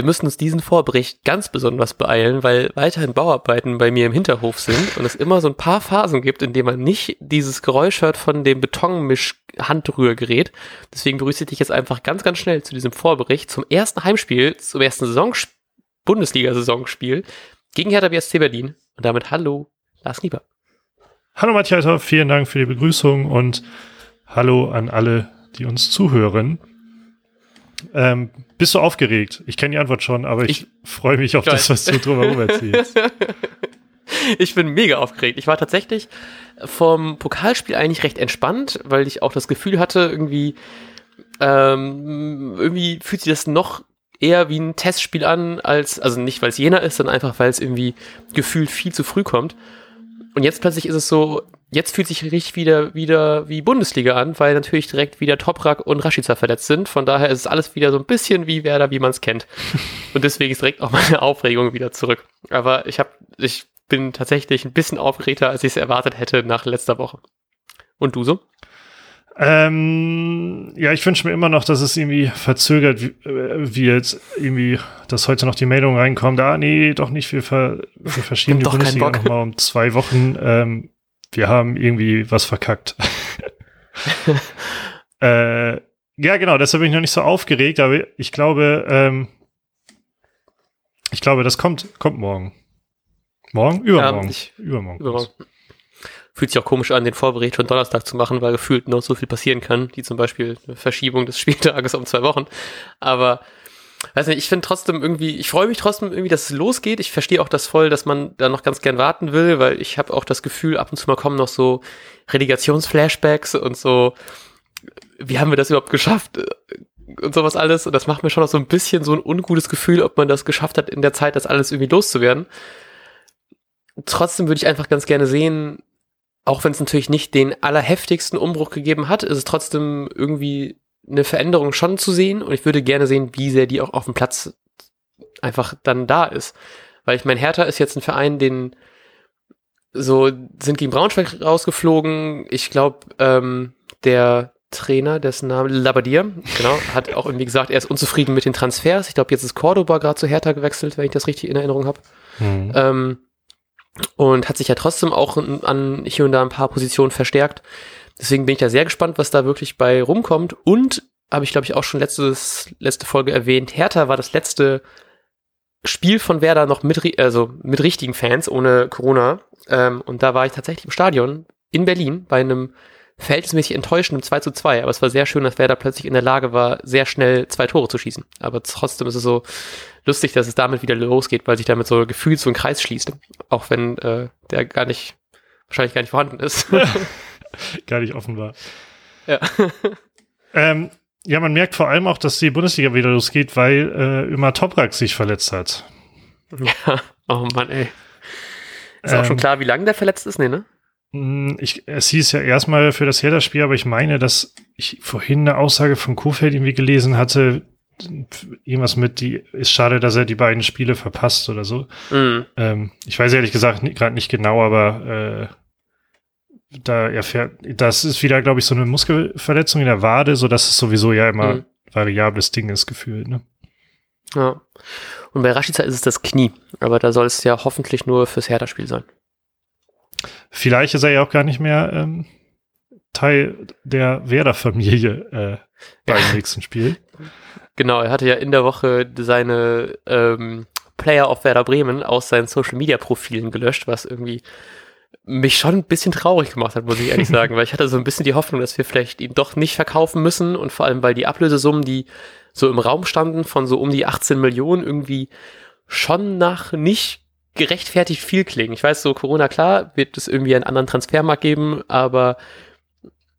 wir müssen uns diesen Vorbericht ganz besonders beeilen, weil weiterhin Bauarbeiten bei mir im Hinterhof sind und es immer so ein paar Phasen gibt, in denen man nicht dieses Geräusch hört von dem Betonmisch-Handrührgerät. Deswegen begrüße ich dich jetzt einfach ganz, ganz schnell zu diesem Vorbericht zum ersten Heimspiel, zum ersten Saison Bundesliga-Saisonspiel gegen Hertha BSC Berlin. Und damit hallo, Lars Nieber. Hallo Matthias, vielen Dank für die Begrüßung und hallo an alle, die uns zuhören. Ähm, bist du aufgeregt? Ich kenne die Antwort schon, aber ich, ich freue mich auf das, was du drumherum erzählst. ich bin mega aufgeregt. Ich war tatsächlich vom Pokalspiel eigentlich recht entspannt, weil ich auch das Gefühl hatte, irgendwie, ähm, irgendwie fühlt sich das noch eher wie ein Testspiel an, als, also nicht weil es jener ist, sondern einfach, weil es irgendwie gefühlt viel zu früh kommt. Und jetzt plötzlich ist es so, jetzt fühlt sich richtig wieder, wieder wie Bundesliga an, weil natürlich direkt wieder Toprak und Rashica verletzt sind. Von daher ist es alles wieder so ein bisschen wie Werder, wie man es kennt. Und deswegen ist direkt auch meine Aufregung wieder zurück. Aber ich habe, ich bin tatsächlich ein bisschen aufgeregter, als ich es erwartet hätte nach letzter Woche. Und du so? Ähm, ja, ich wünsche mir immer noch, dass es irgendwie verzögert äh, wird, irgendwie, dass heute noch die Meldung reinkommt, ah nee, doch nicht, wir, ver wir verschieben die Bundesliga nochmal um zwei Wochen. Ähm, wir haben irgendwie was verkackt. äh, ja, genau, deshalb bin ich noch nicht so aufgeregt, aber ich glaube, ähm, ich glaube, das kommt, kommt morgen. Morgen? Übermorgen. Ja, ich, übermorgen. übermorgen. Fühlt sich auch komisch an, den Vorbericht schon Donnerstag zu machen, weil gefühlt noch so viel passieren kann, wie zum Beispiel eine Verschiebung des Spieltages um zwei Wochen. Aber weiß nicht, ich finde trotzdem irgendwie, ich freue mich trotzdem irgendwie, dass es losgeht. Ich verstehe auch das voll, dass man da noch ganz gern warten will, weil ich habe auch das Gefühl, ab und zu mal kommen noch so Relegationsflashbacks und so, wie haben wir das überhaupt geschafft? Und sowas alles. Und das macht mir schon noch so ein bisschen so ein ungutes Gefühl, ob man das geschafft hat, in der Zeit das alles irgendwie loszuwerden. Trotzdem würde ich einfach ganz gerne sehen, auch wenn es natürlich nicht den allerheftigsten Umbruch gegeben hat, ist es trotzdem irgendwie eine Veränderung schon zu sehen und ich würde gerne sehen, wie sehr die auch auf dem Platz einfach dann da ist. Weil ich mein Hertha ist jetzt ein Verein, den so sind gegen Braunschweig rausgeflogen. Ich glaube, ähm, der Trainer, dessen Name Labadier, genau, hat auch irgendwie gesagt, er ist unzufrieden mit den Transfers. Ich glaube, jetzt ist Cordoba gerade zu Hertha gewechselt, wenn ich das richtig in Erinnerung habe. Mhm. Ähm, und hat sich ja trotzdem auch an hier und da ein paar Positionen verstärkt. Deswegen bin ich da sehr gespannt, was da wirklich bei rumkommt. Und habe ich, glaube ich, auch schon letztes, letzte Folge erwähnt, Hertha war das letzte Spiel von Werder noch mit, also mit richtigen Fans, ohne Corona. Ähm, und da war ich tatsächlich im Stadion in Berlin bei einem verhältnismäßig enttäuschenden 2 zu 2. Aber es war sehr schön, dass Werder plötzlich in der Lage war, sehr schnell zwei Tore zu schießen. Aber trotzdem ist es so lustig, dass es damit wieder losgeht, weil sich damit so gefühlt so ein Kreis schließt. Auch wenn äh, der gar nicht, wahrscheinlich gar nicht vorhanden ist. gar nicht offen war. Ja. ähm, ja, man merkt vor allem auch, dass die Bundesliga wieder losgeht, weil äh, immer Toprak sich verletzt hat. Ja, oh Mann, ey. Ist ähm, auch schon ähm, klar, wie lange der verletzt ist? Nee, ne? Hm, ich, es hieß ja erstmal für das Hertha-Spiel, aber ich meine, dass ich vorhin eine Aussage von Kofeld irgendwie gelesen hatte, irgendwas mit, die ist schade, dass er die beiden Spiele verpasst oder so. Mhm. Ähm, ich weiß ehrlich gesagt gerade nicht genau, aber äh, da erfährt, das ist wieder, glaube ich, so eine Muskelverletzung in der Wade, so dass es sowieso ja immer mhm. variables Ding ist gefühlt. Ne? Ja. Und bei Rashica ist es das Knie, aber da soll es ja hoffentlich nur fürs Hertha-Spiel sein. Vielleicht ist er ja auch gar nicht mehr ähm, Teil der Werder-Familie äh, beim nächsten Spiel. Genau, er hatte ja in der Woche seine ähm, Player of Werder Bremen aus seinen Social-Media-Profilen gelöscht, was irgendwie mich schon ein bisschen traurig gemacht hat, muss ich ehrlich sagen, weil ich hatte so ein bisschen die Hoffnung, dass wir vielleicht ihn doch nicht verkaufen müssen und vor allem, weil die Ablösesummen, die so im Raum standen von so um die 18 Millionen irgendwie schon nach nicht gerechtfertigt viel klingen. Ich weiß, so Corona, klar, wird es irgendwie einen anderen Transfermarkt geben, aber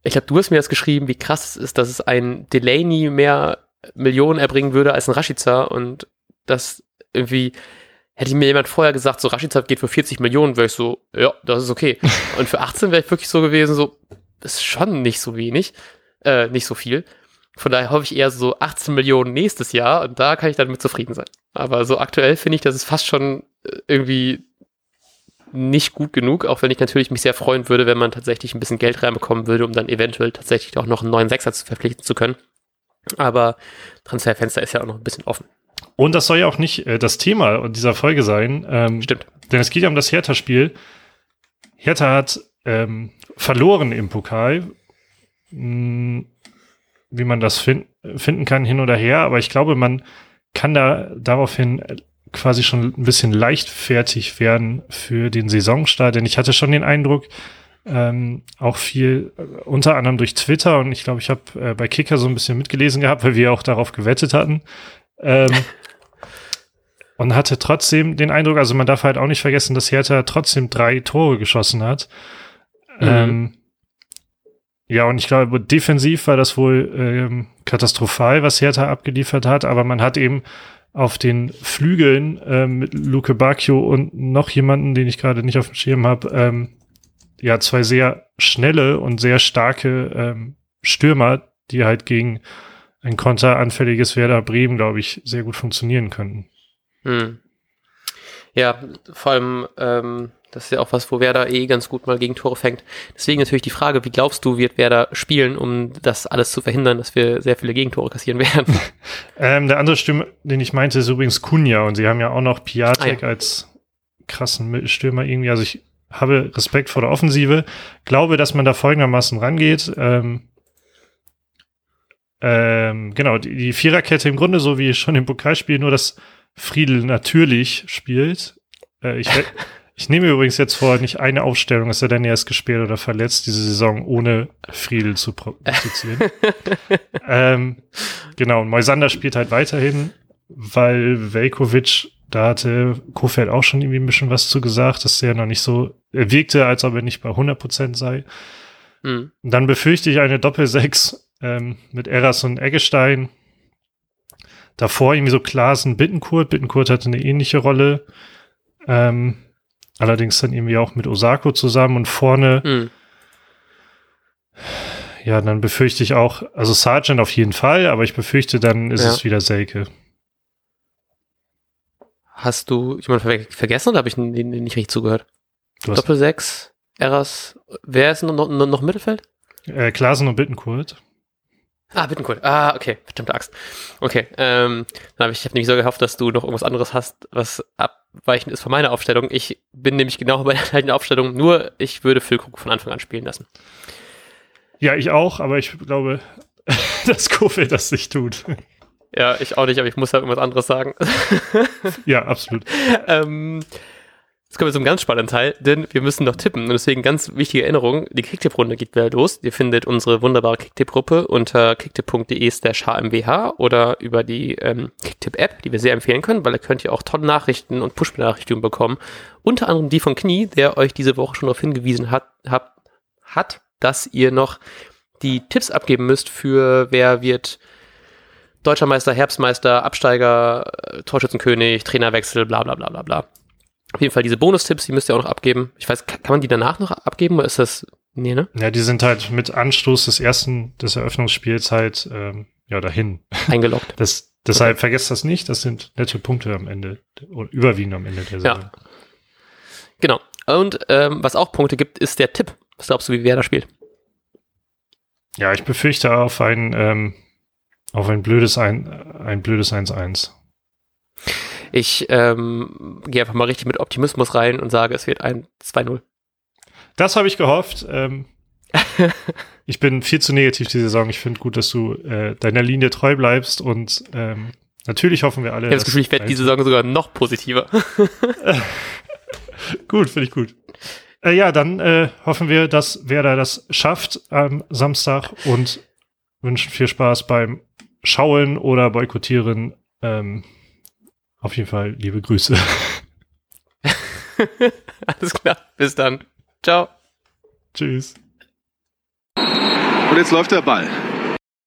ich glaube, du hast mir das geschrieben, wie krass es ist, dass es ein Delaney mehr Millionen erbringen würde als ein Rashica und das irgendwie hätte mir jemand vorher gesagt, so Rashica geht für 40 Millionen, wäre ich so, ja, das ist okay. Und für 18 wäre ich wirklich so gewesen, so, das ist schon nicht so wenig, äh, nicht so viel. Von daher hoffe ich eher so 18 Millionen nächstes Jahr und da kann ich dann mit zufrieden sein. Aber so aktuell finde ich, das ist fast schon äh, irgendwie nicht gut genug, auch wenn ich natürlich mich sehr freuen würde, wenn man tatsächlich ein bisschen Geld reinbekommen würde, um dann eventuell tatsächlich auch noch einen neuen Sechser zu verpflichten zu können. Aber Transferfenster ist ja auch noch ein bisschen offen. Und das soll ja auch nicht äh, das Thema dieser Folge sein. Ähm, Stimmt. Denn es geht ja um das Hertha-Spiel. Hertha hat ähm, verloren im Pokal. Hm, wie man das fin finden kann, hin oder her. Aber ich glaube, man kann da daraufhin quasi schon ein bisschen leichtfertig werden für den Saisonstart. Denn ich hatte schon den Eindruck, ähm, auch viel, äh, unter anderem durch Twitter und ich glaube, ich habe äh, bei Kicker so ein bisschen mitgelesen gehabt, weil wir auch darauf gewettet hatten. Ähm, und hatte trotzdem den Eindruck, also man darf halt auch nicht vergessen, dass Hertha trotzdem drei Tore geschossen hat. Mhm. Ähm, ja, und ich glaube, defensiv war das wohl ähm, katastrophal, was Hertha abgeliefert hat, aber man hat eben auf den Flügeln ähm, mit Luke Bacchio und noch jemanden, den ich gerade nicht auf dem Schirm habe, ähm, ja, zwei sehr schnelle und sehr starke ähm, Stürmer, die halt gegen ein konteranfälliges Werder Bremen, glaube ich, sehr gut funktionieren könnten. Hm. Ja, vor allem, ähm, das ist ja auch was, wo Werder eh ganz gut mal gegen Tore fängt. Deswegen natürlich die Frage, wie glaubst du, wird Werder spielen, um das alles zu verhindern, dass wir sehr viele Gegentore kassieren werden? ähm, der andere Stürmer, den ich meinte, ist übrigens Kunja und sie haben ja auch noch Piatek ah, ja. als krassen Mittelstürmer irgendwie. Also ich habe Respekt vor der Offensive, glaube, dass man da folgendermaßen rangeht. Ähm, ähm, genau, die, die Viererkette im Grunde so wie schon im Pokalspiel, nur dass Friedel natürlich spielt. Äh, ich, ich nehme übrigens jetzt vor, nicht eine Aufstellung, ist er denn erst gespielt oder verletzt diese Saison, ohne Friedel zu prognostizieren. ähm, genau, und Moisander spielt halt weiterhin, weil Velkovic, da hatte Kofeld auch schon irgendwie ein bisschen was zu gesagt, dass er noch nicht so, er wirkte, als ob er nicht bei 100% sei. Mhm. Dann befürchte ich eine Doppel-6 ähm, mit Eras und Eggestein. Davor irgendwie so Klaasen, Bittenkurt. Bittenkurt hatte eine ähnliche Rolle. Ähm, allerdings dann irgendwie auch mit Osako zusammen und vorne. Mhm. Ja, dann befürchte ich auch, also Sargent auf jeden Fall, aber ich befürchte, dann ist ja. es wieder Selke. Hast du jemanden ver vergessen oder habe ich nicht richtig zugehört? Doppel 6, Eras, wer ist noch, noch, noch im Mittelfeld? Äh, Klaasen und Bittenkurt. Ah, Bittencourt. Ah, okay. Verdammte Axt. Okay. Ähm, dann habe ich, ich hab nämlich so gehofft, dass du noch irgendwas anderes hast, was abweichend ist von meiner Aufstellung. Ich bin nämlich genau bei der gleichen Aufstellung, nur ich würde Füllkrug von Anfang an spielen lassen. Ja, ich auch, aber ich glaube, dass Kofeld das nicht tut. Ja, ich auch nicht, aber ich muss halt irgendwas anderes sagen. ja, absolut. ähm, Jetzt kommen wir zum ganz spannenden Teil, denn wir müssen noch tippen. Und deswegen ganz wichtige Erinnerung, die Kicktipp-Runde geht wieder los. Ihr findet unsere wunderbare Kicktipp-Gruppe unter kicktipp.de slash hmwh oder über die ähm, Kicktipp-App, die wir sehr empfehlen können, weil da könnt ihr auch tolle Nachrichten und Push-Benachrichtigungen bekommen. Unter anderem die von Knie, der euch diese Woche schon darauf hingewiesen hat, hat, hat dass ihr noch die Tipps abgeben müsst für wer wird Deutscher Meister, Herbstmeister, Absteiger, äh, Torschützenkönig, Trainerwechsel, bla bla bla bla bla. Auf jeden Fall diese Bonustipps, die müsst ihr auch noch abgeben. Ich weiß, kann man die danach noch abgeben oder ist das, nee, ne? Ja, die sind halt mit Anstoß des ersten, des Eröffnungsspiels halt, ähm, ja, dahin. Eingeloggt. Das, deshalb okay. vergesst das nicht, das sind nette Punkte am Ende, oder überwiegend am Ende der Saison. Ja. Genau. Und ähm, was auch Punkte gibt, ist der Tipp. Was glaubst du, wie wer da spielt? Ja, ich befürchte auf ein, ähm, auf ein blödes ein, ein blödes 1-1. Ich ähm, gehe einfach mal richtig mit Optimismus rein und sage, es wird ein 2-0. Das habe ich gehofft. Ähm, ich bin viel zu negativ die Saison. Ich finde gut, dass du äh, deiner Linie treu bleibst und ähm, natürlich hoffen wir alle. Ich habe das Gefühl, ich werde die Saison sogar noch positiver. gut, finde ich gut. Äh, ja, dann äh, hoffen wir, dass Werder das schafft am Samstag und wünschen viel Spaß beim Schauen oder Boykottieren. Ähm, auf jeden Fall liebe Grüße. Alles klar, bis dann. Ciao. Tschüss. Und jetzt läuft der Ball.